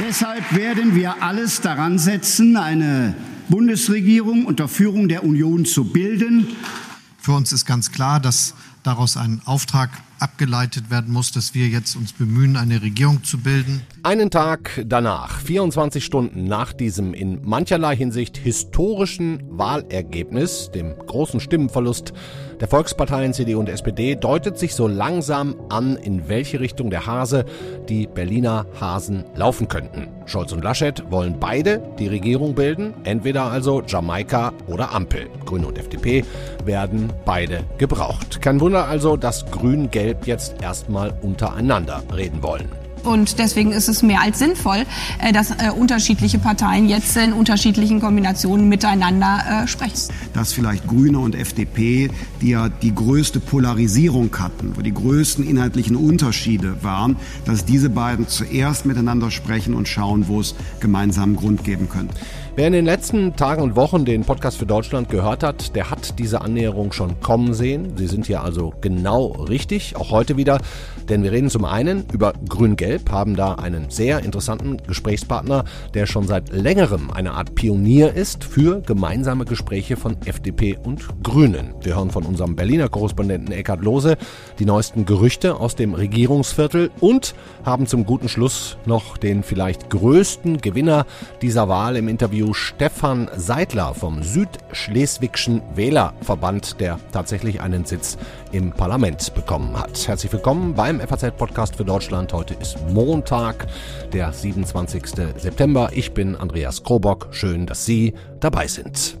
Deshalb werden wir alles daran setzen, eine Bundesregierung unter Führung der Union zu bilden. Für uns ist ganz klar, dass daraus ein Auftrag abgeleitet werden muss, dass wir jetzt uns bemühen, eine Regierung zu bilden. Einen Tag danach, 24 Stunden nach diesem in mancherlei Hinsicht historischen Wahlergebnis, dem großen Stimmenverlust der Volksparteien CDU und SPD, deutet sich so langsam an, in welche Richtung der Hase die Berliner Hasen laufen könnten. Scholz und Laschet wollen beide die Regierung bilden, entweder also Jamaika oder Ampel. Grüne und FDP werden beide gebraucht. Kein Wunder also, dass Grün-Gelb jetzt erstmal untereinander reden wollen. Und deswegen ist es mehr als sinnvoll, äh, dass äh, unterschiedliche Parteien jetzt in unterschiedlichen Kombinationen miteinander äh, sprechen. Dass vielleicht Grüne und FDP, die ja die größte Polarisierung hatten, wo die größten inhaltlichen Unterschiede waren, dass diese beiden zuerst miteinander sprechen und schauen, wo es gemeinsamen Grund geben könnte. Wer in den letzten Tagen und Wochen den Podcast für Deutschland gehört hat, der hat diese Annäherung schon kommen sehen. Sie sind hier also genau richtig, auch heute wieder. Denn wir reden zum einen über Grün-Gelb, haben da einen sehr interessanten Gesprächspartner, der schon seit längerem eine Art Pionier ist für gemeinsame Gespräche von FDP und Grünen. Wir hören von unserem Berliner Korrespondenten Eckhard Lose die neuesten Gerüchte aus dem Regierungsviertel und haben zum guten Schluss noch den vielleicht größten Gewinner dieser Wahl im Interview Stefan Seidler vom Südschleswigschen Wählerverband, der tatsächlich einen Sitz im Parlament bekommen hat. Herzlich willkommen beim FAZ-Podcast für Deutschland. Heute ist Montag, der 27. September. Ich bin Andreas Krobock. Schön, dass Sie dabei sind.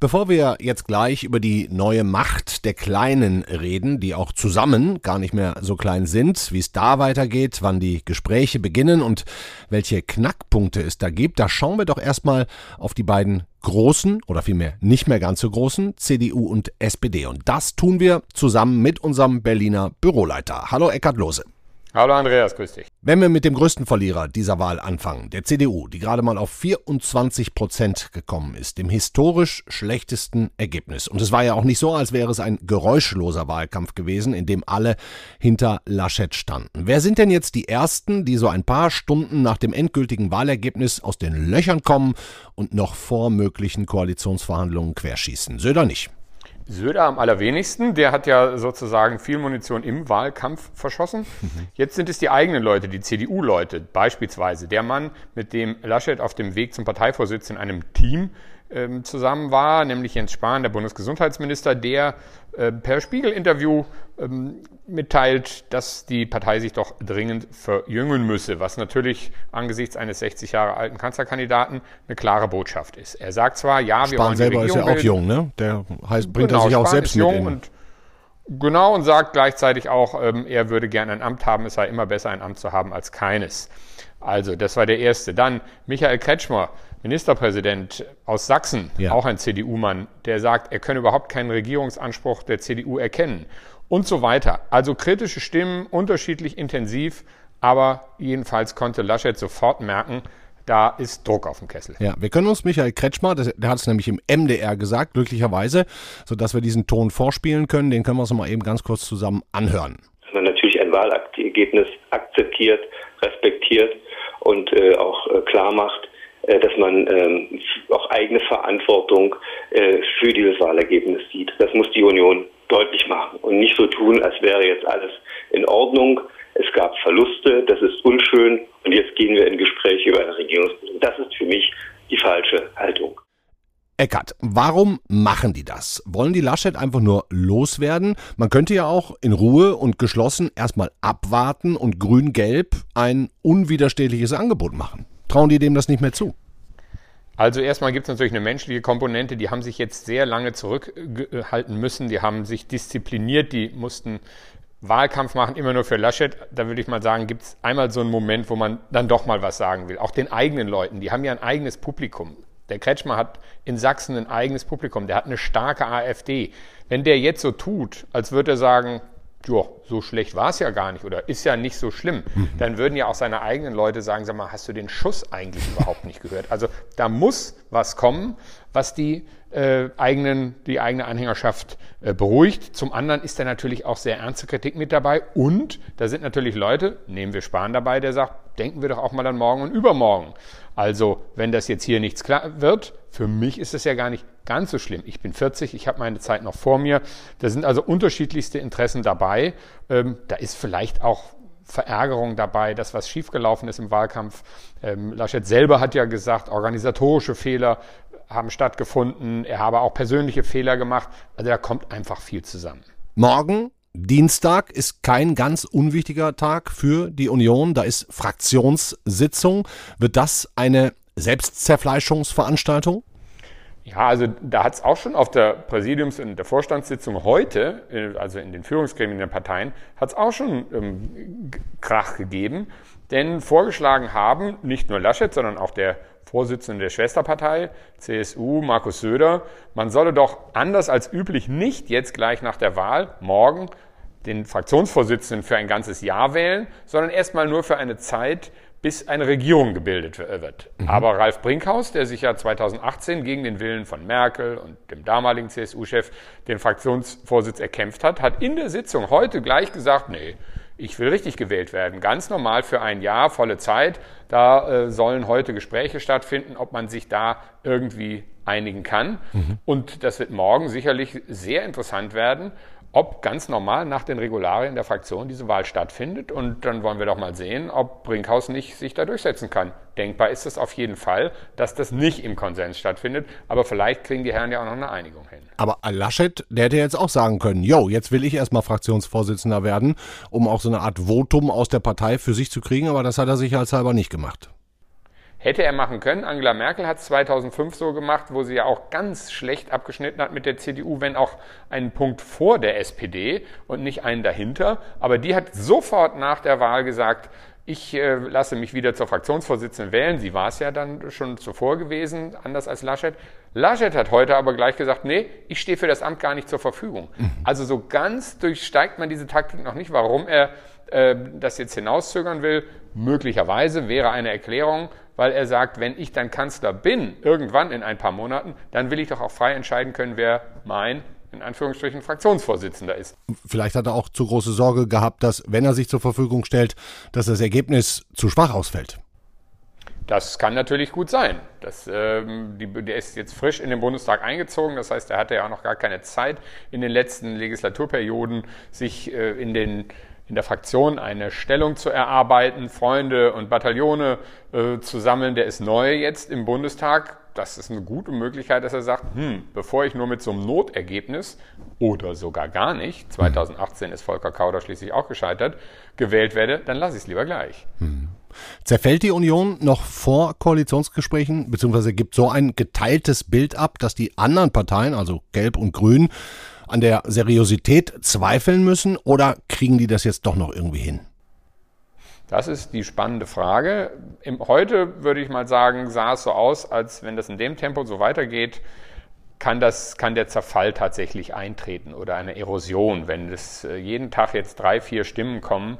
Bevor wir jetzt gleich über die neue Macht der Kleinen reden, die auch zusammen gar nicht mehr so klein sind, wie es da weitergeht, wann die Gespräche beginnen und welche Knackpunkte es da gibt, da schauen wir doch erstmal auf die beiden großen oder vielmehr nicht mehr ganz so großen CDU und SPD. Und das tun wir zusammen mit unserem Berliner Büroleiter. Hallo Eckhard Lose. Hallo Andreas, grüß dich. Wenn wir mit dem größten Verlierer dieser Wahl anfangen, der CDU, die gerade mal auf 24 Prozent gekommen ist, dem historisch schlechtesten Ergebnis. Und es war ja auch nicht so, als wäre es ein geräuschloser Wahlkampf gewesen, in dem alle hinter Laschet standen. Wer sind denn jetzt die Ersten, die so ein paar Stunden nach dem endgültigen Wahlergebnis aus den Löchern kommen und noch vor möglichen Koalitionsverhandlungen querschießen? Söder nicht. Söder am allerwenigsten. Der hat ja sozusagen viel Munition im Wahlkampf verschossen. Jetzt sind es die eigenen Leute, die CDU-Leute. Beispielsweise der Mann, mit dem Laschet auf dem Weg zum Parteivorsitz in einem Team ähm, zusammen war, nämlich Jens Spahn, der Bundesgesundheitsminister, der äh, per Spiegel-Interview ähm, mitteilt, dass die Partei sich doch dringend verjüngen müsse, was natürlich angesichts eines 60 Jahre alten Kanzlerkandidaten eine klare Botschaft ist. Er sagt zwar, ja, wir Spahn wollen die selber Regierung ist ja auch jung, ne? Der heißt, bringt Genau, er sich auch Spahn selbst mit jung in. Genau, und sagt gleichzeitig auch, ähm, er würde gerne ein Amt haben, es sei immer besser, ein Amt zu haben als keines. Also, das war der erste. Dann Michael Kretschmer, Ministerpräsident aus Sachsen, Ja. auch ein CDU-Mann, der sagt, er könne überhaupt keinen Regierungsanspruch der CDU erkennen. Und so weiter. Also kritische Stimmen, unterschiedlich intensiv, aber jedenfalls konnte Laschet sofort merken, da ist Druck auf dem Kessel. Ja, wir können uns Michael Kretschmer, das, der hat es nämlich im MDR gesagt, glücklicherweise, sodass wir diesen Ton vorspielen können. Den können wir uns mal eben ganz kurz zusammen anhören. dass man natürlich ein Wahlergebnis akzeptiert, respektiert und äh, auch äh, klar macht, dass man ähm, auch eigene Verantwortung äh, für dieses Wahlergebnis sieht. Das muss die Union deutlich machen und nicht so tun, als wäre jetzt alles in Ordnung. Es gab Verluste, das ist unschön und jetzt gehen wir in Gespräche über eine Regierungsbildung. Das ist für mich die falsche Haltung. Eckert, warum machen die das? Wollen die Laschet einfach nur loswerden? Man könnte ja auch in Ruhe und geschlossen erstmal abwarten und grün-gelb ein unwiderstehliches Angebot machen. Trauen die dem das nicht mehr zu? Also erstmal gibt es natürlich eine menschliche Komponente, die haben sich jetzt sehr lange zurückhalten müssen, die haben sich diszipliniert, die mussten Wahlkampf machen, immer nur für Laschet. Da würde ich mal sagen, gibt es einmal so einen Moment, wo man dann doch mal was sagen will. Auch den eigenen Leuten, die haben ja ein eigenes Publikum. Der Kretschmer hat in Sachsen ein eigenes Publikum, der hat eine starke AfD. Wenn der jetzt so tut, als würde er sagen, ja, so schlecht war es ja gar nicht oder ist ja nicht so schlimm, mhm. dann würden ja auch seine eigenen Leute sagen, sag mal, hast du den Schuss eigentlich überhaupt nicht gehört? Also da muss was kommen, was die äh, eigenen, die eigene Anhängerschaft äh, beruhigt. Zum anderen ist da natürlich auch sehr ernste Kritik mit dabei und da sind natürlich Leute, nehmen wir Spahn dabei, der sagt, denken wir doch auch mal an morgen und übermorgen. Also wenn das jetzt hier nichts klar wird, für mich ist es ja gar nicht ganz so schlimm. Ich bin 40, ich habe meine Zeit noch vor mir. Da sind also unterschiedlichste Interessen dabei. Ähm, da ist vielleicht auch Verärgerung dabei, dass was schiefgelaufen ist im Wahlkampf. Ähm, Laschet selber hat ja gesagt, organisatorische Fehler haben stattgefunden. Er habe auch persönliche Fehler gemacht. Also da kommt einfach viel zusammen. Morgen Dienstag ist kein ganz unwichtiger Tag für die Union. Da ist Fraktionssitzung. Wird das eine Selbstzerfleischungsveranstaltung? Ja, also da hat es auch schon auf der Präsidiums- und der Vorstandssitzung heute, also in den Führungsgremien der Parteien, hat es auch schon ähm, Krach gegeben. Denn vorgeschlagen haben nicht nur Laschet, sondern auch der Vorsitzende der Schwesterpartei, CSU, Markus Söder, man solle doch anders als üblich nicht jetzt gleich nach der Wahl morgen den Fraktionsvorsitzenden für ein ganzes Jahr wählen, sondern erstmal nur für eine Zeit, bis eine Regierung gebildet wird. Mhm. Aber Ralf Brinkhaus, der sich ja 2018 gegen den Willen von Merkel und dem damaligen CSU-Chef den Fraktionsvorsitz erkämpft hat, hat in der Sitzung heute gleich gesagt, nee, ich will richtig gewählt werden. Ganz normal für ein Jahr, volle Zeit. Da äh, sollen heute Gespräche stattfinden, ob man sich da irgendwie einigen kann. Mhm. Und das wird morgen sicherlich sehr interessant werden ob ganz normal nach den Regularien der Fraktion diese Wahl stattfindet. Und dann wollen wir doch mal sehen, ob Brinkhaus nicht sich da durchsetzen kann. Denkbar ist es auf jeden Fall, dass das nicht im Konsens stattfindet. Aber vielleicht kriegen die Herren ja auch noch eine Einigung hin. Aber Laschet, der hätte jetzt auch sagen können, jo, jetzt will ich erstmal Fraktionsvorsitzender werden, um auch so eine Art Votum aus der Partei für sich zu kriegen. Aber das hat er sicherheitshalber nicht gemacht. Hätte er machen können. Angela Merkel hat es 2005 so gemacht, wo sie ja auch ganz schlecht abgeschnitten hat mit der CDU, wenn auch einen Punkt vor der SPD und nicht einen dahinter. Aber die hat sofort nach der Wahl gesagt, ich äh, lasse mich wieder zur Fraktionsvorsitzenden wählen. Sie war es ja dann schon zuvor gewesen, anders als Laschet. Laschet hat heute aber gleich gesagt, nee, ich stehe für das Amt gar nicht zur Verfügung. Mhm. Also so ganz durchsteigt man diese Taktik noch nicht, warum er äh, das jetzt hinauszögern will. Möglicherweise wäre eine Erklärung, weil er sagt, wenn ich dann Kanzler bin, irgendwann in ein paar Monaten, dann will ich doch auch frei entscheiden können, wer mein in Anführungsstrichen Fraktionsvorsitzender ist. Vielleicht hat er auch zu große Sorge gehabt, dass, wenn er sich zur Verfügung stellt, dass das Ergebnis zu schwach ausfällt. Das kann natürlich gut sein. Das, ähm, die, der ist jetzt frisch in den Bundestag eingezogen. Das heißt, er hatte ja auch noch gar keine Zeit in den letzten Legislaturperioden, sich äh, in den in der Fraktion eine Stellung zu erarbeiten, Freunde und Bataillone äh, zu sammeln. Der ist neu jetzt im Bundestag. Das ist eine gute Möglichkeit, dass er sagt, hm, bevor ich nur mit so einem Notergebnis oder sogar gar nicht, 2018 ist Volker Kauder schließlich auch gescheitert, gewählt werde, dann lasse ich es lieber gleich. Hm. Zerfällt die Union noch vor Koalitionsgesprächen, beziehungsweise gibt so ein geteiltes Bild ab, dass die anderen Parteien, also Gelb und Grün, an der Seriosität zweifeln müssen oder kriegen die das jetzt doch noch irgendwie hin? Das ist die spannende Frage. Im, heute würde ich mal sagen, sah es so aus, als wenn das in dem Tempo so weitergeht, kann, das, kann der Zerfall tatsächlich eintreten oder eine Erosion, wenn es äh, jeden Tag jetzt drei, vier Stimmen kommen,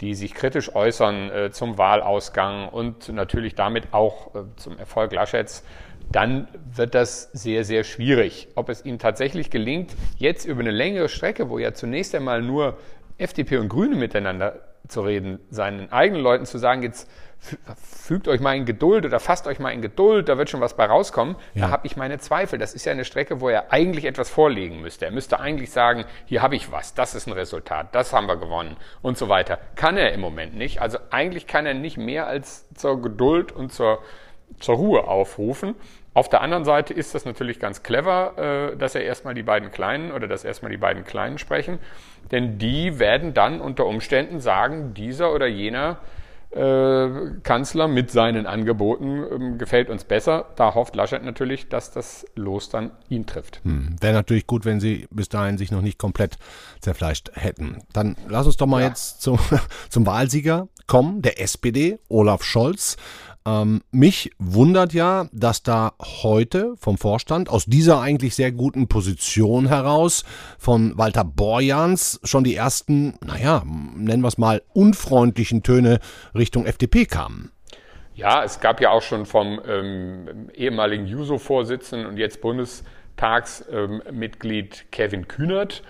die sich kritisch äußern äh, zum Wahlausgang und natürlich damit auch äh, zum Erfolg Laschets dann wird das sehr, sehr schwierig. Ob es ihm tatsächlich gelingt, jetzt über eine längere Strecke, wo ja zunächst einmal nur FDP und Grüne miteinander zu reden, seinen eigenen Leuten zu sagen, jetzt fügt euch mal in Geduld oder fasst euch mal in Geduld, da wird schon was bei rauskommen, ja. da habe ich meine Zweifel. Das ist ja eine Strecke, wo er eigentlich etwas vorlegen müsste. Er müsste eigentlich sagen, hier habe ich was, das ist ein Resultat, das haben wir gewonnen und so weiter. Kann er im Moment nicht. Also eigentlich kann er nicht mehr als zur Geduld und zur, zur Ruhe aufrufen. Auf der anderen Seite ist das natürlich ganz clever, äh, dass er erstmal die beiden Kleinen oder dass erstmal die beiden Kleinen sprechen, denn die werden dann unter Umständen sagen, dieser oder jener äh, Kanzler mit seinen Angeboten ähm, gefällt uns besser. Da hofft Laschet natürlich, dass das Los dann ihn trifft. Hm. Wäre natürlich gut, wenn sie bis dahin sich noch nicht komplett zerfleischt hätten. Dann lass uns doch mal ja. jetzt zum, zum Wahlsieger kommen, der SPD, Olaf Scholz. Ähm, mich wundert ja, dass da heute vom Vorstand aus dieser eigentlich sehr guten Position heraus von Walter Borjans schon die ersten, naja, nennen wir es mal, unfreundlichen Töne Richtung FDP kamen. Ja, es gab ja auch schon vom ähm, ehemaligen Juso-Vorsitzenden und jetzt Bundestagsmitglied ähm, Kevin Kühnert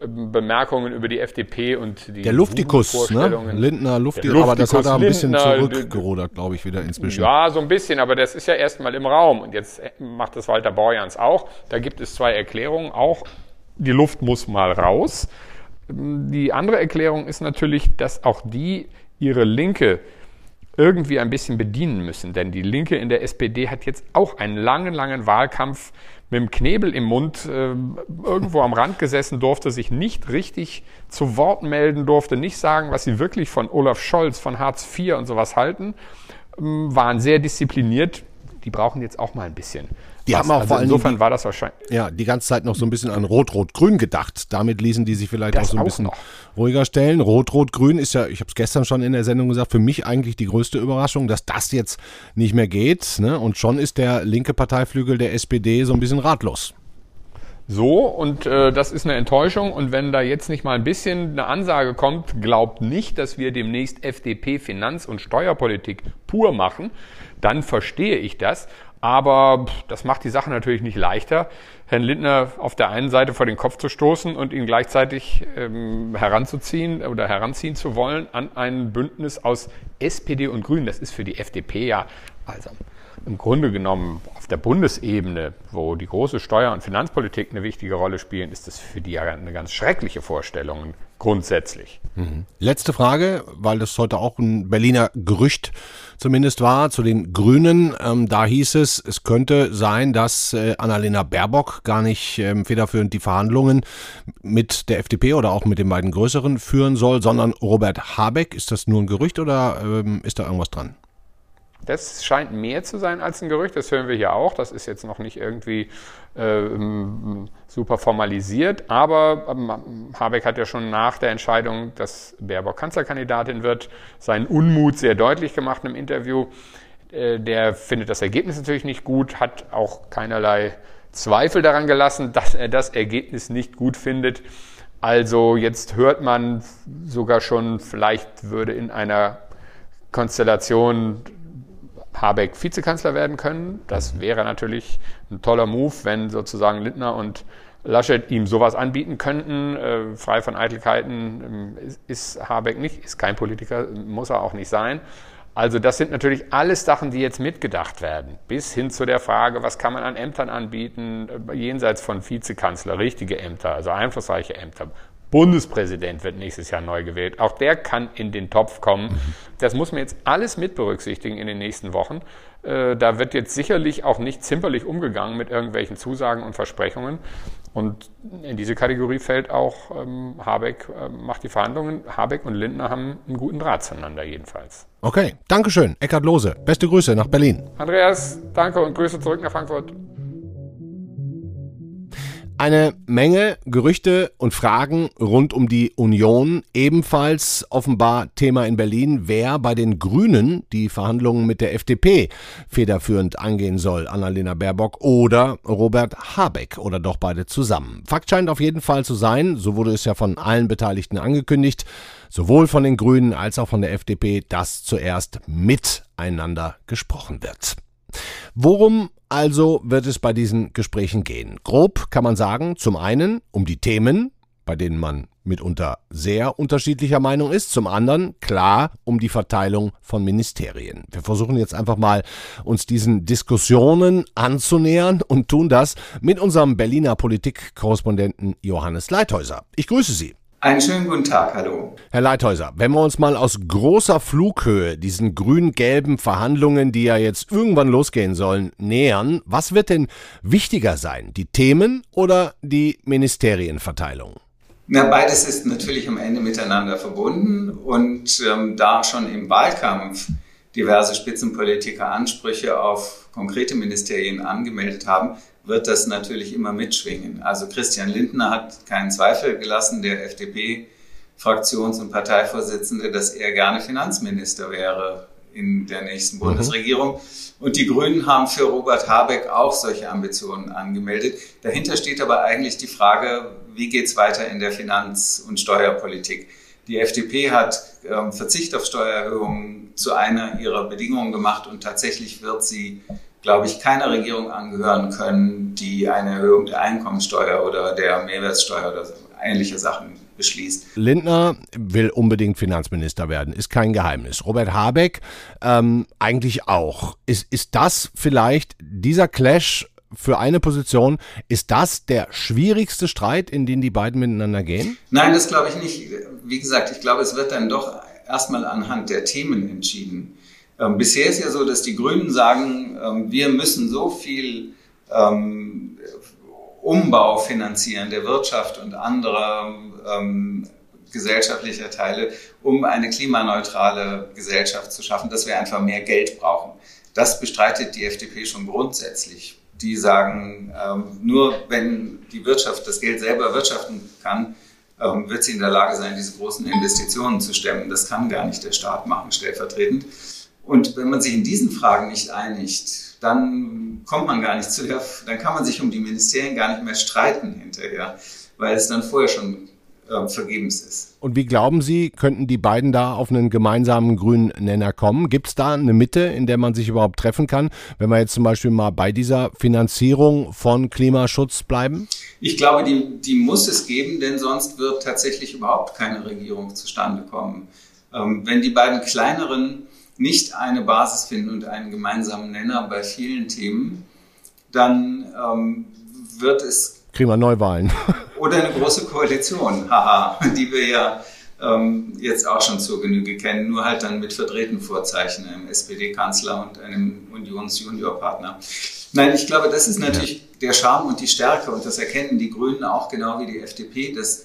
Bemerkungen über die FDP und die Der Luftikus, ne? Lindner Luftikus, aber das hat er ein bisschen Lindner, zurückgerudert, glaube ich, wieder inzwischen. Ja, so ein bisschen, aber das ist ja erstmal im Raum und jetzt macht das Walter Borjans auch. Da gibt es zwei Erklärungen, auch die Luft muss mal raus. Die andere Erklärung ist natürlich, dass auch die ihre Linke irgendwie ein bisschen bedienen müssen, denn die Linke in der SPD hat jetzt auch einen langen, langen Wahlkampf mit dem Knebel im Mund äh, irgendwo am Rand gesessen, durfte sich nicht richtig zu Wort melden, durfte nicht sagen, was sie wirklich von Olaf Scholz, von Hartz IV und sowas halten, ähm, waren sehr diszipliniert. Die brauchen jetzt auch mal ein bisschen. Die was. haben auch also vor insofern die, war das wahrscheinlich. Ja, die ganze Zeit noch so ein bisschen an Rot-Rot-Grün gedacht. Damit ließen die sich vielleicht das auch so ein bisschen noch. ruhiger stellen. Rot-Rot-Grün ist ja, ich habe es gestern schon in der Sendung gesagt, für mich eigentlich die größte Überraschung, dass das jetzt nicht mehr geht. Ne? Und schon ist der linke Parteiflügel der SPD so ein bisschen ratlos. So, und äh, das ist eine Enttäuschung. Und wenn da jetzt nicht mal ein bisschen eine Ansage kommt, glaubt nicht, dass wir demnächst FDP Finanz- und Steuerpolitik pur machen, dann verstehe ich das. Aber das macht die Sache natürlich nicht leichter, Herrn Lindner auf der einen Seite vor den Kopf zu stoßen und ihn gleichzeitig ähm, heranzuziehen oder heranziehen zu wollen an ein Bündnis aus SPD und Grünen. Das ist für die FDP ja also im Grunde genommen auf der Bundesebene, wo die große Steuer- und Finanzpolitik eine wichtige Rolle spielen, ist das für die ja eine ganz schreckliche Vorstellung grundsätzlich. Mhm. Letzte Frage, weil das heute auch ein Berliner Gerücht zumindest war zu den Grünen. Ähm, da hieß es, es könnte sein, dass äh, Annalena Baerbock gar nicht ähm, federführend die Verhandlungen mit der FDP oder auch mit den beiden größeren führen soll, sondern Robert Habeck. Ist das nur ein Gerücht oder ähm, ist da irgendwas dran? Das scheint mehr zu sein als ein Gerücht, das hören wir hier auch. Das ist jetzt noch nicht irgendwie äh, super formalisiert, aber ähm, Habeck hat ja schon nach der Entscheidung, dass Baerbock Kanzlerkandidatin wird, seinen Unmut sehr deutlich gemacht im Interview. Äh, der findet das Ergebnis natürlich nicht gut, hat auch keinerlei Zweifel daran gelassen, dass er das Ergebnis nicht gut findet. Also jetzt hört man sogar schon, vielleicht würde in einer Konstellation Habeck Vizekanzler werden können. Das mhm. wäre natürlich ein toller Move, wenn sozusagen Lindner und Laschet ihm sowas anbieten könnten. Äh, frei von Eitelkeiten äh, ist Habeck nicht, ist kein Politiker, muss er auch nicht sein. Also das sind natürlich alles Sachen, die jetzt mitgedacht werden, bis hin zu der Frage, was kann man an Ämtern anbieten, äh, jenseits von Vizekanzler, richtige Ämter, also einflussreiche Ämter. Bundespräsident wird nächstes Jahr neu gewählt. Auch der kann in den Topf kommen. Das muss man jetzt alles mit berücksichtigen in den nächsten Wochen. Äh, da wird jetzt sicherlich auch nicht zimperlich umgegangen mit irgendwelchen Zusagen und Versprechungen. Und in diese Kategorie fällt auch ähm, Habeck, äh, macht die Verhandlungen. Habeck und Lindner haben einen guten Draht zueinander jedenfalls. Okay, Dankeschön. Eckhard Lose, beste Grüße nach Berlin. Andreas, danke und Grüße zurück nach Frankfurt. Eine Menge Gerüchte und Fragen rund um die Union. Ebenfalls offenbar Thema in Berlin, wer bei den Grünen die Verhandlungen mit der FDP federführend angehen soll. Annalena Baerbock oder Robert Habeck oder doch beide zusammen. Fakt scheint auf jeden Fall zu sein, so wurde es ja von allen Beteiligten angekündigt, sowohl von den Grünen als auch von der FDP, dass zuerst miteinander gesprochen wird. Worum also wird es bei diesen Gesprächen gehen? Grob kann man sagen, zum einen um die Themen, bei denen man mitunter sehr unterschiedlicher Meinung ist, zum anderen klar um die Verteilung von Ministerien. Wir versuchen jetzt einfach mal uns diesen Diskussionen anzunähern und tun das mit unserem Berliner Politikkorrespondenten Johannes Leithäuser. Ich grüße Sie. Einen schönen guten Tag, hallo. Herr Leithäuser, wenn wir uns mal aus großer Flughöhe diesen grün-gelben Verhandlungen, die ja jetzt irgendwann losgehen sollen, nähern, was wird denn wichtiger sein, die Themen oder die Ministerienverteilung? Na, beides ist natürlich am Ende miteinander verbunden und ähm, da schon im Wahlkampf diverse Spitzenpolitiker Ansprüche auf konkrete Ministerien angemeldet haben, wird das natürlich immer mitschwingen. Also Christian Lindner hat keinen Zweifel gelassen, der FDP-Fraktions- und Parteivorsitzende, dass er gerne Finanzminister wäre in der nächsten mhm. Bundesregierung. Und die Grünen haben für Robert Habeck auch solche Ambitionen angemeldet. Dahinter steht aber eigentlich die Frage, wie geht es weiter in der Finanz- und Steuerpolitik? Die FDP hat ähm, Verzicht auf Steuererhöhungen zu einer ihrer Bedingungen gemacht und tatsächlich wird sie, glaube ich, keiner Regierung angehören können, die eine Erhöhung der Einkommensteuer oder der Mehrwertsteuer oder ähnliche Sachen beschließt. Lindner will unbedingt Finanzminister werden, ist kein Geheimnis. Robert Habeck ähm, eigentlich auch. Ist, ist das vielleicht dieser Clash für eine Position. Ist das der schwierigste Streit, in den die beiden miteinander gehen? Nein, das glaube ich nicht. Wie gesagt, ich glaube, es wird dann doch erstmal anhand der Themen entschieden. Ähm, bisher ist ja so, dass die Grünen sagen, ähm, wir müssen so viel ähm, Umbau finanzieren der Wirtschaft und anderer ähm, gesellschaftlicher Teile, um eine klimaneutrale Gesellschaft zu schaffen, dass wir einfach mehr Geld brauchen. Das bestreitet die FDP schon grundsätzlich. Die sagen, ähm, nur wenn die Wirtschaft das Geld selber wirtschaften kann, ähm, wird sie in der Lage sein, diese großen Investitionen zu stemmen. Das kann gar nicht der Staat machen, stellvertretend. Und wenn man sich in diesen Fragen nicht einigt, dann kommt man gar nicht zu der, dann kann man sich um die Ministerien gar nicht mehr streiten hinterher, weil es dann vorher schon äh, vergebens ist. Und wie glauben Sie, könnten die beiden da auf einen gemeinsamen grünen Nenner kommen? Gibt es da eine Mitte, in der man sich überhaupt treffen kann, wenn wir jetzt zum Beispiel mal bei dieser Finanzierung von Klimaschutz bleiben? Ich glaube, die, die muss es geben, denn sonst wird tatsächlich überhaupt keine Regierung zustande kommen. Ähm, wenn die beiden kleineren nicht eine Basis finden und einen gemeinsamen Nenner bei vielen Themen, dann ähm, wird es. Kriegen wir Neuwahlen. oder eine große Koalition, haha, die wir ja ähm, jetzt auch schon zur Genüge kennen, nur halt dann mit verdrehten Vorzeichen, einem SPD-Kanzler und einem Unions-Junior-Partner. Nein, ich glaube, das ist natürlich der Charme und die Stärke und das erkennen die Grünen auch genau wie die FDP, dass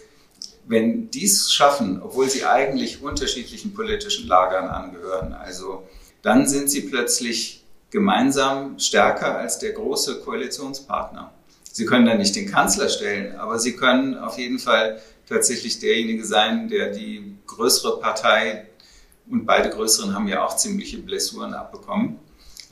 wenn die es schaffen, obwohl sie eigentlich unterschiedlichen politischen Lagern angehören, also dann sind sie plötzlich gemeinsam stärker als der große Koalitionspartner. Sie können dann nicht den Kanzler stellen, aber Sie können auf jeden Fall tatsächlich derjenige sein, der die größere Partei und beide größeren haben ja auch ziemliche Blessuren abbekommen,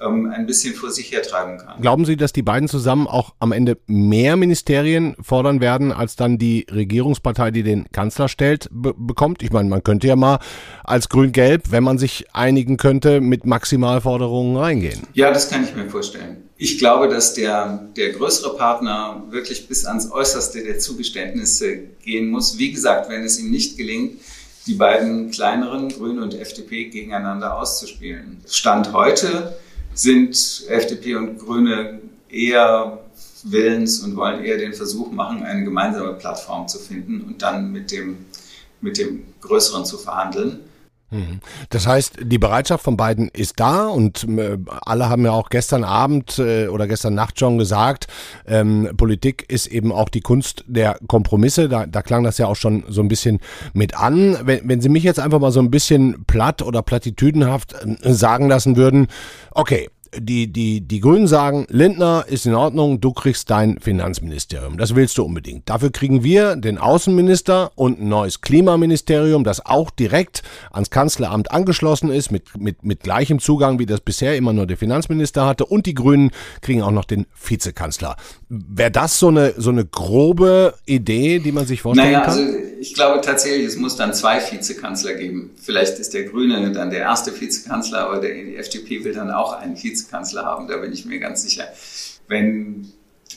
ähm, ein bisschen vor sich hertreiben kann. Glauben Sie, dass die beiden zusammen auch am Ende mehr Ministerien fordern werden, als dann die Regierungspartei, die den Kanzler stellt, bekommt? Ich meine, man könnte ja mal als Grün-Gelb, wenn man sich einigen könnte, mit Maximalforderungen reingehen. Ja, das kann ich mir vorstellen. Ich glaube, dass der, der größere Partner wirklich bis ans Äußerste der Zugeständnisse gehen muss. Wie gesagt, wenn es ihm nicht gelingt, die beiden kleineren, Grüne und FDP, gegeneinander auszuspielen. Stand heute sind FDP und Grüne eher willens und wollen eher den Versuch machen, eine gemeinsame Plattform zu finden und dann mit dem, mit dem Größeren zu verhandeln. Mhm. Das heißt, die Bereitschaft von beiden ist da und äh, alle haben ja auch gestern Abend äh, oder gestern Nacht schon gesagt, ähm, Politik ist eben auch die Kunst der Kompromisse. Da, da klang das ja auch schon so ein bisschen mit an. Wenn, wenn Sie mich jetzt einfach mal so ein bisschen platt oder plattitüdenhaft äh, sagen lassen würden, okay, die, die, die Grünen sagen, Lindner ist in Ordnung, du kriegst dein Finanzministerium. Das willst du unbedingt. Dafür kriegen wir den Außenminister und ein neues Klimaministerium, das auch direkt ans Kanzleramt angeschlossen ist, mit, mit, mit gleichem Zugang, wie das bisher immer nur der Finanzminister hatte. Und die Grünen kriegen auch noch den Vizekanzler. Wäre das so eine, so eine grobe Idee, die man sich vorstellen naja, kann? Also ich glaube tatsächlich, es muss dann zwei Vizekanzler geben. Vielleicht ist der Grüne dann der erste Vizekanzler, aber der, die FDP will dann auch einen Vizekanzler. Haben, da bin ich mir ganz sicher. Wenn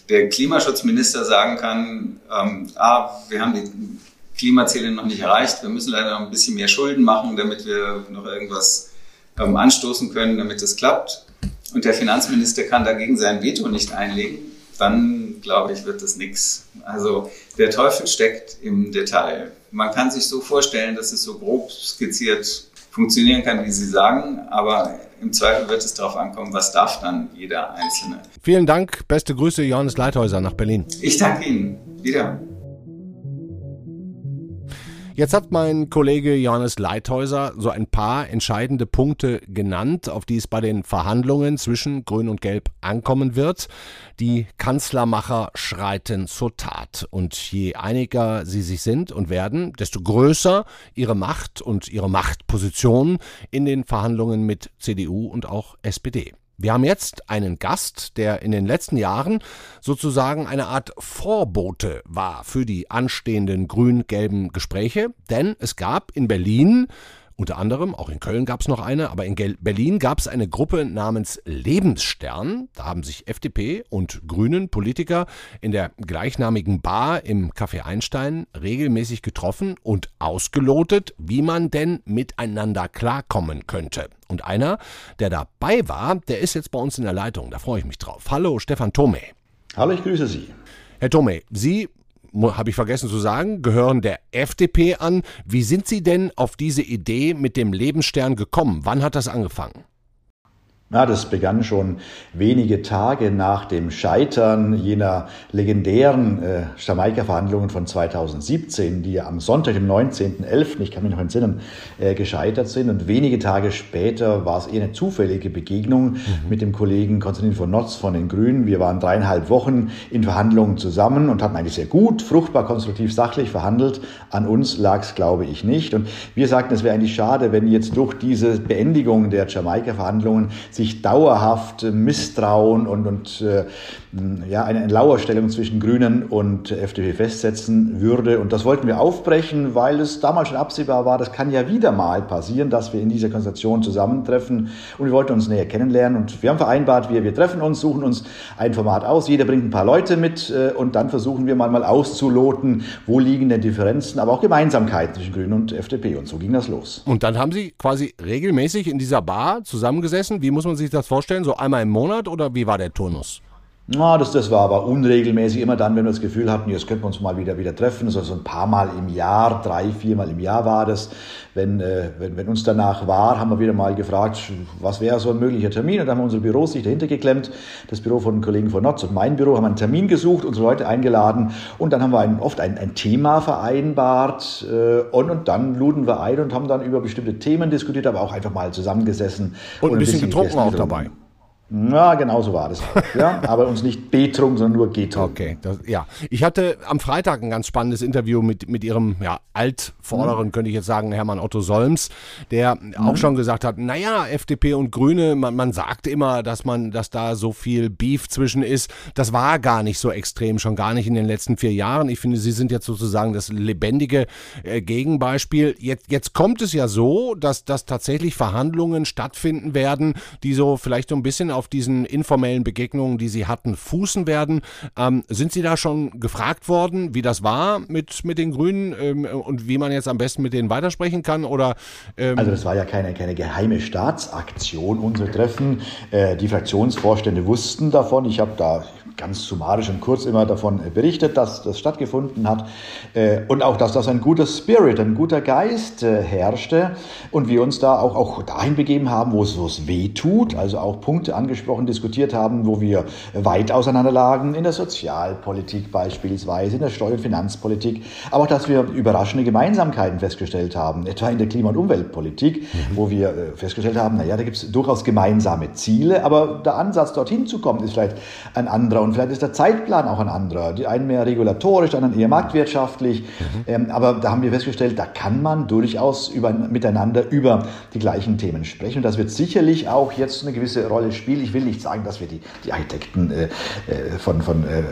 der Klimaschutzminister sagen kann, ähm, ah, wir haben die Klimaziele noch nicht erreicht, wir müssen leider noch ein bisschen mehr Schulden machen, damit wir noch irgendwas ähm, anstoßen können, damit es klappt. Und der Finanzminister kann dagegen sein Veto nicht einlegen, dann glaube ich, wird das nichts. Also der Teufel steckt im Detail. Man kann sich so vorstellen, dass es so grob skizziert funktionieren kann, wie Sie sagen, aber im Zweifel wird es darauf ankommen, was darf dann jeder Einzelne. Vielen Dank, beste Grüße, Johannes Leithäuser nach Berlin. Ich danke Ihnen. Wieder. Jetzt hat mein Kollege Johannes Leithäuser so ein paar entscheidende Punkte genannt, auf die es bei den Verhandlungen zwischen Grün und Gelb ankommen wird. Die Kanzlermacher schreiten zur Tat. Und je einiger sie sich sind und werden, desto größer ihre Macht und ihre Machtposition in den Verhandlungen mit CDU und auch SPD. Wir haben jetzt einen Gast, der in den letzten Jahren sozusagen eine Art Vorbote war für die anstehenden grün-gelben Gespräche, denn es gab in Berlin unter anderem, auch in Köln gab es noch eine, aber in Berlin gab es eine Gruppe namens Lebensstern. Da haben sich FDP und Grünen Politiker in der gleichnamigen Bar im Café Einstein regelmäßig getroffen und ausgelotet, wie man denn miteinander klarkommen könnte. Und einer, der dabei war, der ist jetzt bei uns in der Leitung. Da freue ich mich drauf. Hallo, Stefan Thome. Hallo, ich grüße Sie. Herr Thome, Sie habe ich vergessen zu sagen, gehören der FDP an. Wie sind Sie denn auf diese Idee mit dem Lebensstern gekommen? Wann hat das angefangen? Ja, das begann schon wenige Tage nach dem Scheitern jener legendären äh, Jamaika-Verhandlungen von 2017, die ja am Sonntag, dem 19.11., ich kann mich noch entsinnen, äh, gescheitert sind. Und wenige Tage später war es eher eine zufällige Begegnung mhm. mit dem Kollegen Konstantin von Notz von den Grünen. Wir waren dreieinhalb Wochen in Verhandlungen zusammen und hatten eigentlich sehr gut, fruchtbar, konstruktiv, sachlich verhandelt. An uns lag es, glaube ich, nicht. Und wir sagten, es wäre eigentlich schade, wenn jetzt durch diese Beendigung der Jamaika-Verhandlungen sich dauerhaft Misstrauen und, und äh, ja, eine, eine Lauerstellung zwischen Grünen und FDP festsetzen würde. Und das wollten wir aufbrechen, weil es damals schon absehbar war, das kann ja wieder mal passieren, dass wir in dieser Konstellation zusammentreffen. Und wir wollten uns näher kennenlernen. Und wir haben vereinbart, wir, wir treffen uns, suchen uns ein Format aus. Jeder bringt ein paar Leute mit äh, und dann versuchen wir mal, mal auszuloten, wo liegen denn Differenzen, aber auch Gemeinsamkeiten zwischen Grünen und FDP. Und so ging das los. Und dann haben Sie quasi regelmäßig in dieser Bar zusammengesessen. Wie muss man sich das vorstellen? So einmal im Monat oder wie war der Turnus? Na, das, das war aber unregelmäßig. Immer dann, wenn wir das Gefühl hatten, jetzt könnten wir uns mal wieder, wieder treffen. So, so ein paar Mal im Jahr, drei, viermal im Jahr war das. Wenn, äh, wenn, wenn uns danach war, haben wir wieder mal gefragt, was wäre so ein möglicher Termin. Und dann haben wir unsere Büros sich dahinter geklemmt. Das Büro von Kollegen von Notz und mein Büro haben einen Termin gesucht, unsere Leute eingeladen. Und dann haben wir ein, oft ein, ein Thema vereinbart. Äh, und, und dann luden wir ein und haben dann über bestimmte Themen diskutiert, aber auch einfach mal zusammengesessen. Und, und ein bisschen, bisschen getrunken auch dabei. Na, genau so war das. Ja, aber uns nicht betrunken, sondern nur getrunken. Okay, das, ja. Ich hatte am Freitag ein ganz spannendes Interview mit, mit ihrem ja, Altvorderen, mhm. könnte ich jetzt sagen, Hermann Otto Solms, der mhm. auch schon gesagt hat, naja, FDP und Grüne, man, man sagt immer, dass man, dass da so viel Beef zwischen ist. Das war gar nicht so extrem, schon gar nicht in den letzten vier Jahren. Ich finde, Sie sind jetzt sozusagen das lebendige äh, Gegenbeispiel. Jetzt, jetzt kommt es ja so, dass, dass tatsächlich Verhandlungen stattfinden werden, die so vielleicht so ein bisschen auf diesen informellen Begegnungen, die Sie hatten, fußen werden. Ähm, sind Sie da schon gefragt worden, wie das war mit, mit den Grünen ähm, und wie man jetzt am besten mit denen weitersprechen kann? Oder, ähm also das war ja keine, keine geheime Staatsaktion, unsere Treffen. Äh, die Fraktionsvorstände wussten davon. Ich habe da ganz summarisch und kurz immer davon berichtet, dass das stattgefunden hat äh, und auch, dass das ein guter Spirit, ein guter Geist äh, herrschte und wir uns da auch, auch dahin begeben haben, wo es, wo es weh tut, also auch Punkte angesprochen, diskutiert haben, wo wir weit auseinander lagen, in der Sozialpolitik beispielsweise, in der Steuer- und Finanzpolitik, aber auch, dass wir überraschende Gemeinsamkeiten festgestellt haben, etwa in der Klima- und Umweltpolitik, mhm. wo wir äh, festgestellt haben, naja, da gibt es durchaus gemeinsame Ziele, aber der Ansatz, dorthin zu kommen, ist vielleicht ein anderer und vielleicht ist der Zeitplan auch ein anderer. Die einen mehr regulatorisch, die anderen eher marktwirtschaftlich. Mhm. Ähm, aber da haben wir festgestellt, da kann man durchaus über, miteinander über die gleichen Themen sprechen. Und das wird sicherlich auch jetzt eine gewisse Rolle spielen. Ich will nicht sagen, dass wir die, die Architekten äh, äh von, von äh, äh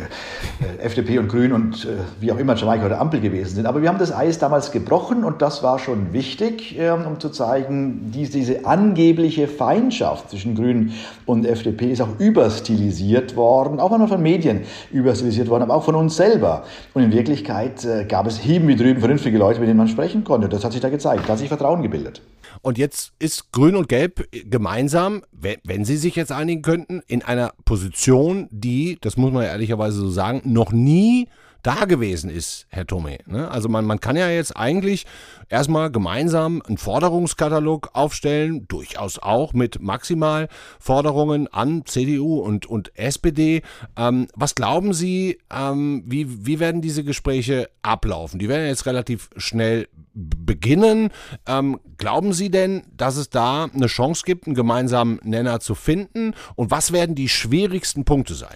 FDP und Grün und äh, wie auch immer Jamaika oder Ampel gewesen sind. Aber wir haben das Eis damals gebrochen und das war schon wichtig, ähm, um zu zeigen, die, diese angebliche Feindschaft zwischen Grünen und FDP ist auch überstilisiert worden, auch wenn man von Medien überstilisiert worden, aber auch von uns selber. Und in Wirklichkeit äh, gab es hieben wie drüben vernünftige Leute, mit denen man sprechen konnte. Das hat sich da gezeigt. Da hat sich Vertrauen gebildet. Und jetzt ist Grün und Gelb gemeinsam, wenn sie sich jetzt einigen könnten, in einer Position, die, das muss man ja ehrlicherweise so sagen, noch nie da gewesen ist, Herr Thome. Ne? Also man, man kann ja jetzt eigentlich erstmal gemeinsam einen Forderungskatalog aufstellen, durchaus auch mit Maximalforderungen an CDU und, und SPD. Ähm, was glauben Sie, ähm, wie, wie werden diese Gespräche ablaufen? Die werden jetzt relativ schnell beginnen. Ähm, glauben Sie denn, dass es da eine Chance gibt, einen gemeinsamen Nenner zu finden? Und was werden die schwierigsten Punkte sein?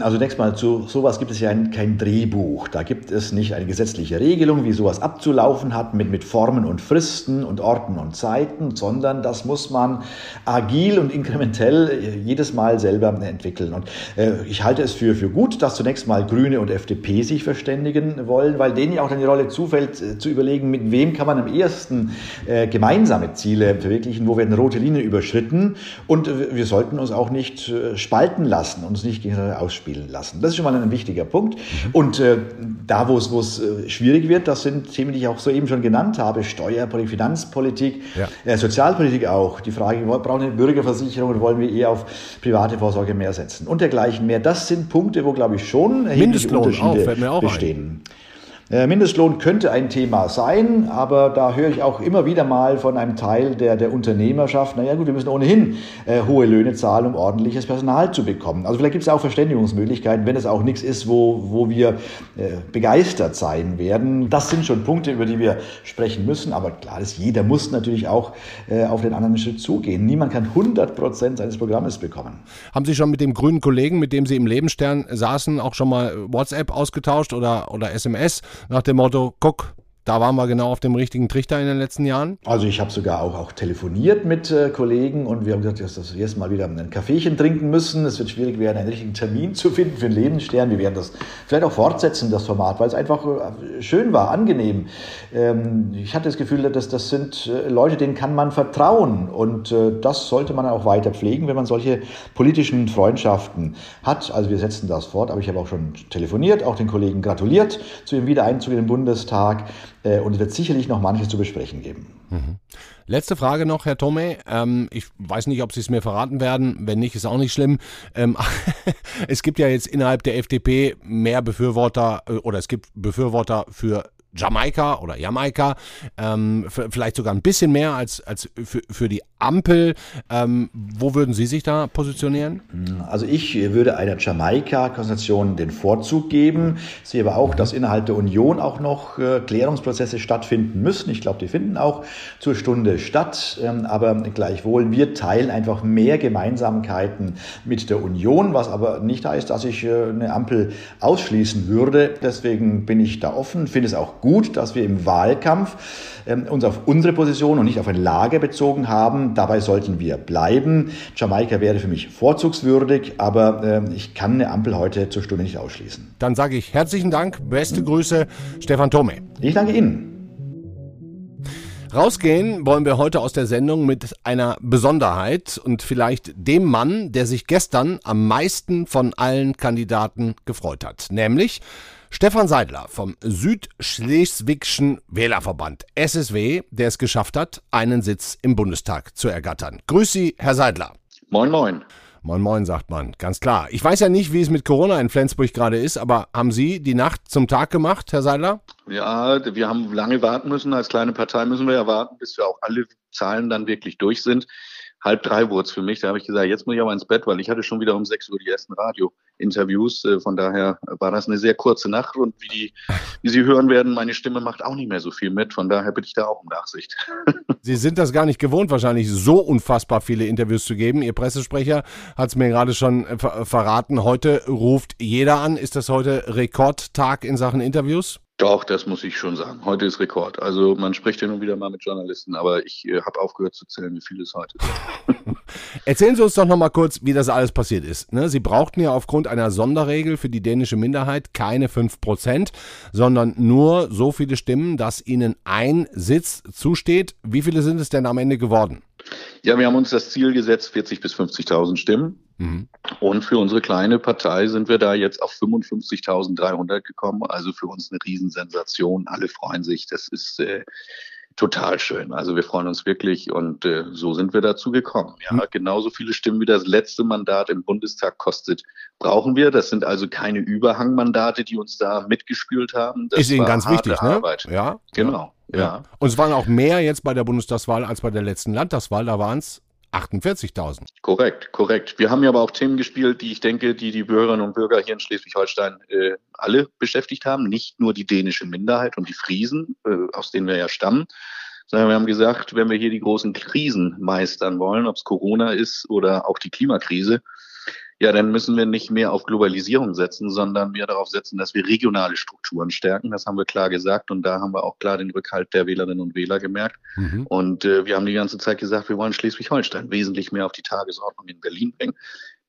Also zunächst mal zu sowas gibt es ja kein Drehbuch. Da gibt es nicht eine gesetzliche Regelung, wie sowas abzulaufen hat mit, mit Formen und Fristen und Orten und Zeiten, sondern das muss man agil und inkrementell jedes Mal selber entwickeln. Und äh, ich halte es für, für gut, dass zunächst mal Grüne und FDP sich verständigen wollen, weil denen ja auch dann die Rolle zufällt, äh, zu überlegen, mit wem kann man am ehesten äh, gemeinsame Ziele verwirklichen, wo werden rote Linien überschritten und äh, wir sollten uns auch nicht äh, spalten lassen, uns nicht gegeneinander ausspielen lassen. Das ist schon mal ein wichtiger Punkt. Mhm. Und äh, da, wo es, äh, schwierig wird, das sind Themen, die ich auch soeben schon genannt habe, Steuerpolitik, Finanzpolitik, ja. äh, Sozialpolitik auch. Die Frage, brauchen wir eine Bürgerversicherung oder wollen wir eher auf private Vorsorge mehr setzen und dergleichen mehr. Das sind Punkte, wo, glaube ich, schon erhebliche Unterschiede auch, bestehen. Ein. Äh, Mindestlohn könnte ein Thema sein, aber da höre ich auch immer wieder mal von einem Teil der, der Unternehmerschaft, naja gut, wir müssen ohnehin äh, hohe Löhne zahlen, um ordentliches Personal zu bekommen. Also vielleicht gibt es auch Verständigungsmöglichkeiten, wenn es auch nichts ist, wo, wo wir äh, begeistert sein werden. Das sind schon Punkte, über die wir sprechen müssen, aber klar ist, jeder muss natürlich auch äh, auf den anderen Schritt zugehen. Niemand kann 100 Prozent seines Programmes bekommen. Haben Sie schon mit dem grünen Kollegen, mit dem Sie im Lebensstern saßen, auch schon mal WhatsApp ausgetauscht oder, oder SMS? Nach dem Motto, guck, da waren wir genau auf dem richtigen Trichter in den letzten Jahren? Also ich habe sogar auch, auch telefoniert mit äh, Kollegen und wir haben gesagt, dass wir jetzt mal wieder ein Kaffeechen trinken müssen. Es wird schwierig werden, einen richtigen Termin zu finden für den Lebensstern. Wir werden das vielleicht auch fortsetzen, das Format, weil es einfach äh, schön war, angenehm. Ähm, ich hatte das Gefühl, dass das sind äh, Leute, denen kann man vertrauen und äh, das sollte man auch weiter pflegen, wenn man solche politischen Freundschaften hat. Also wir setzen das fort, aber ich habe auch schon telefoniert, auch den Kollegen gratuliert zu ihrem Wiedereinzug in den Bundestag. Äh, und es wird sicherlich noch manches zu besprechen geben. Mhm. Letzte Frage noch, Herr Tome. Ähm, ich weiß nicht, ob Sie es mir verraten werden. Wenn nicht, ist auch nicht schlimm. Ähm, es gibt ja jetzt innerhalb der FDP mehr Befürworter äh, oder es gibt Befürworter für Jamaika oder Jamaika, ähm, vielleicht sogar ein bisschen mehr als, für die Ampel. Ähm, wo würden Sie sich da positionieren? Also ich würde einer Jamaika-Konstellation den Vorzug geben. Ich sehe aber auch, dass innerhalb der Union auch noch äh, Klärungsprozesse stattfinden müssen. Ich glaube, die finden auch zur Stunde statt. Ähm, aber gleichwohl, wir teilen einfach mehr Gemeinsamkeiten mit der Union, was aber nicht heißt, dass ich äh, eine Ampel ausschließen würde. Deswegen bin ich da offen, finde es auch gut, dass wir im Wahlkampf ähm, uns auf unsere Position und nicht auf ein Lager bezogen haben. Dabei sollten wir bleiben. Jamaika wäre für mich vorzugswürdig, aber äh, ich kann eine Ampel heute zur Stunde nicht ausschließen. Dann sage ich herzlichen Dank, beste Grüße, Stefan Thome. Ich danke Ihnen. Rausgehen wollen wir heute aus der Sendung mit einer Besonderheit und vielleicht dem Mann, der sich gestern am meisten von allen Kandidaten gefreut hat, nämlich Stefan Seidler vom Südschleswigschen Wählerverband SSW, der es geschafft hat, einen Sitz im Bundestag zu ergattern. Grüß Sie, Herr Seidler. Moin, moin. Moin Moin, sagt man, ganz klar. Ich weiß ja nicht, wie es mit Corona in Flensburg gerade ist, aber haben Sie die Nacht zum Tag gemacht, Herr Seidler? Ja, wir haben lange warten müssen. Als kleine Partei müssen wir ja warten, bis wir auch alle Zahlen dann wirklich durch sind halb drei wurde es für mich. Da habe ich gesagt, jetzt muss ich aber ins Bett, weil ich hatte schon wieder um sechs Uhr die ersten Radio-Interviews. Äh, von daher war das eine sehr kurze Nacht und wie, die, wie Sie hören werden, meine Stimme macht auch nicht mehr so viel mit. Von daher bitte ich da auch um Nachsicht. Sie sind das gar nicht gewohnt, wahrscheinlich so unfassbar viele Interviews zu geben. Ihr Pressesprecher hat es mir gerade schon äh, verraten. Heute ruft jeder an. Ist das heute Rekordtag in Sachen Interviews? Doch, das muss ich schon sagen. Heute ist Rekord. Also man spricht ja nun wieder mal mit Journalisten, aber ich äh, habe aufgehört zu zählen, wie viel es heute ist. Erzählen Sie uns doch noch mal kurz, wie das alles passiert ist. Ne? Sie brauchten ja aufgrund einer Sonderregel für die dänische Minderheit keine 5%, sondern nur so viele Stimmen, dass Ihnen ein Sitz zusteht. Wie viele sind es denn am Ende geworden? Ja, wir haben uns das Ziel gesetzt, 40.000 bis 50.000 Stimmen. Mhm. Und für unsere kleine Partei sind wir da jetzt auf 55.300 gekommen. Also für uns eine Riesensensation. Alle freuen sich. Das ist äh, Total schön. Also wir freuen uns wirklich und äh, so sind wir dazu gekommen. Ja, mhm. genauso viele Stimmen wie das letzte Mandat im Bundestag kostet, brauchen wir. Das sind also keine Überhangmandate, die uns da mitgespült haben. Das ist Ihnen ganz wichtig, ne? Arbeit. Ja, genau. Ja. ja. Und es waren auch mehr jetzt bei der Bundestagswahl als bei der letzten Landtagswahl. Da waren es 48.000. Korrekt, korrekt. Wir haben ja aber auch Themen gespielt, die ich denke, die die Bürgerinnen und Bürger hier in Schleswig-Holstein äh, alle beschäftigt haben. Nicht nur die dänische Minderheit und die Friesen, äh, aus denen wir ja stammen, sondern wir haben gesagt, wenn wir hier die großen Krisen meistern wollen, ob es Corona ist oder auch die Klimakrise, ja, dann müssen wir nicht mehr auf Globalisierung setzen, sondern mehr darauf setzen, dass wir regionale Strukturen stärken. Das haben wir klar gesagt und da haben wir auch klar den Rückhalt der Wählerinnen und Wähler gemerkt. Mhm. Und äh, wir haben die ganze Zeit gesagt, wir wollen Schleswig-Holstein wesentlich mehr auf die Tagesordnung in Berlin bringen.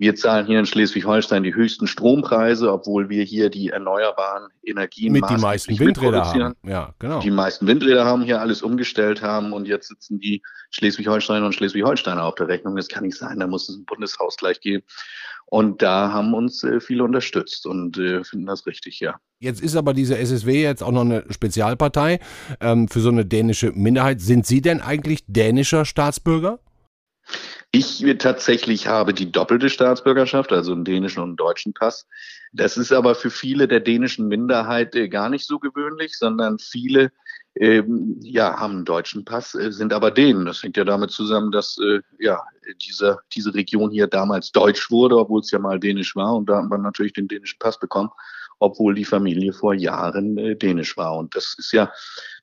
Wir zahlen hier in Schleswig-Holstein die höchsten Strompreise, obwohl wir hier die erneuerbaren Energien mit die meisten Windräder haben. Ja, genau. Die meisten Windräder haben hier alles umgestellt haben und jetzt sitzen die Schleswig-Holsteiner und Schleswig-Holsteiner auf der Rechnung. Das kann nicht sein. Da muss es einen Bundeshausgleich geben. Und da haben uns äh, viele unterstützt und äh, finden das richtig, ja. Jetzt ist aber diese SSW jetzt auch noch eine Spezialpartei ähm, für so eine dänische Minderheit. Sind Sie denn eigentlich dänischer Staatsbürger? Ich tatsächlich habe die doppelte Staatsbürgerschaft, also einen dänischen und einen deutschen Pass. Das ist aber für viele der dänischen Minderheit äh, gar nicht so gewöhnlich, sondern viele ähm, ja, haben einen deutschen Pass, äh, sind aber Dänen. Das hängt ja damit zusammen, dass äh, ja, diese, diese Region hier damals deutsch wurde, obwohl es ja mal dänisch war. Und da hat man natürlich den dänischen Pass bekommen, obwohl die Familie vor Jahren äh, dänisch war. Und das ist ja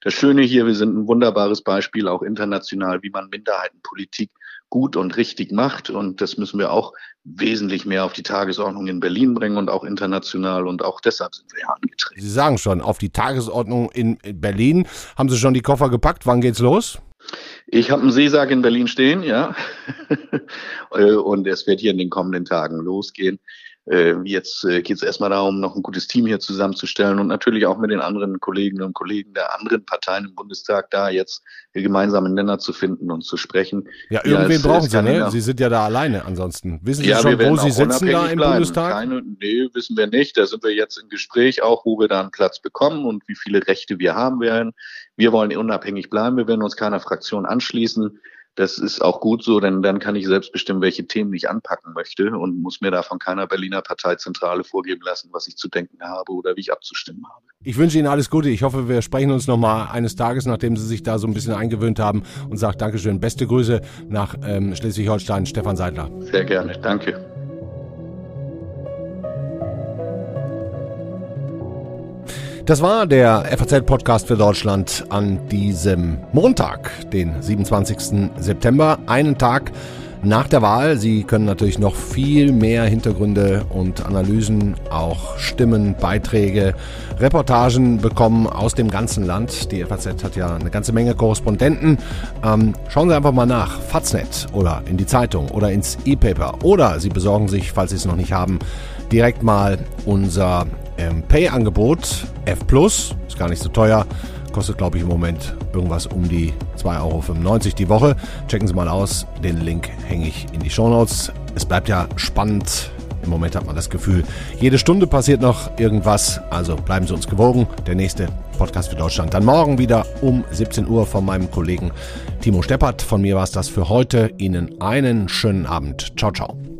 das Schöne hier. Wir sind ein wunderbares Beispiel, auch international, wie man Minderheitenpolitik gut und richtig macht. Und das müssen wir auch wesentlich mehr auf die Tagesordnung in Berlin bringen und auch international. Und auch deshalb sind wir ja angetreten. Sie sagen schon, auf die Tagesordnung in Berlin. Haben Sie schon die Koffer gepackt? Wann geht's los? Ich habe einen Seesack in Berlin stehen, ja. und es wird hier in den kommenden Tagen losgehen. Äh, jetzt äh, geht es erstmal darum, noch ein gutes Team hier zusammenzustellen und natürlich auch mit den anderen Kolleginnen und Kollegen der anderen Parteien im Bundestag da jetzt gemeinsamen Nenner zu finden und zu sprechen. Ja, irgendwen brauchen Sie, ne? Sie sind ja da alleine ansonsten. Wissen Sie ja, schon, wo Sie sitzen da im bleiben. Bundestag? Keine, nee, wissen wir nicht. Da sind wir jetzt im Gespräch auch, wo wir da einen Platz bekommen und wie viele Rechte wir haben werden. Wir wollen unabhängig bleiben. Wir werden uns keiner Fraktion anschließen. Das ist auch gut so, denn dann kann ich selbst bestimmen, welche Themen ich anpacken möchte und muss mir da von keiner Berliner Parteizentrale vorgeben lassen, was ich zu denken habe oder wie ich abzustimmen habe. Ich wünsche Ihnen alles Gute. Ich hoffe, wir sprechen uns nochmal eines Tages, nachdem Sie sich da so ein bisschen eingewöhnt haben und sagt Dankeschön. Beste Grüße nach ähm, Schleswig-Holstein, Stefan Seidler. Sehr gerne. Danke. Das war der FAZ-Podcast für Deutschland an diesem Montag, den 27. September, einen Tag nach der Wahl. Sie können natürlich noch viel mehr Hintergründe und Analysen, auch Stimmen, Beiträge, Reportagen bekommen aus dem ganzen Land. Die FAZ hat ja eine ganze Menge Korrespondenten. Ähm, schauen Sie einfach mal nach Faznet oder in die Zeitung oder ins E-Paper oder Sie besorgen sich, falls Sie es noch nicht haben, direkt mal unser ähm, Pay-Angebot F Plus. Ist gar nicht so teuer. Kostet, glaube ich, im Moment irgendwas um die 2,95 Euro die Woche. Checken Sie mal aus. Den Link hänge ich in die Show Notes. Es bleibt ja spannend. Im Moment hat man das Gefühl, jede Stunde passiert noch irgendwas. Also bleiben Sie uns gewogen. Der nächste Podcast für Deutschland dann morgen wieder um 17 Uhr von meinem Kollegen Timo Steppert. Von mir war es das für heute. Ihnen einen schönen Abend. Ciao, ciao.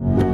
you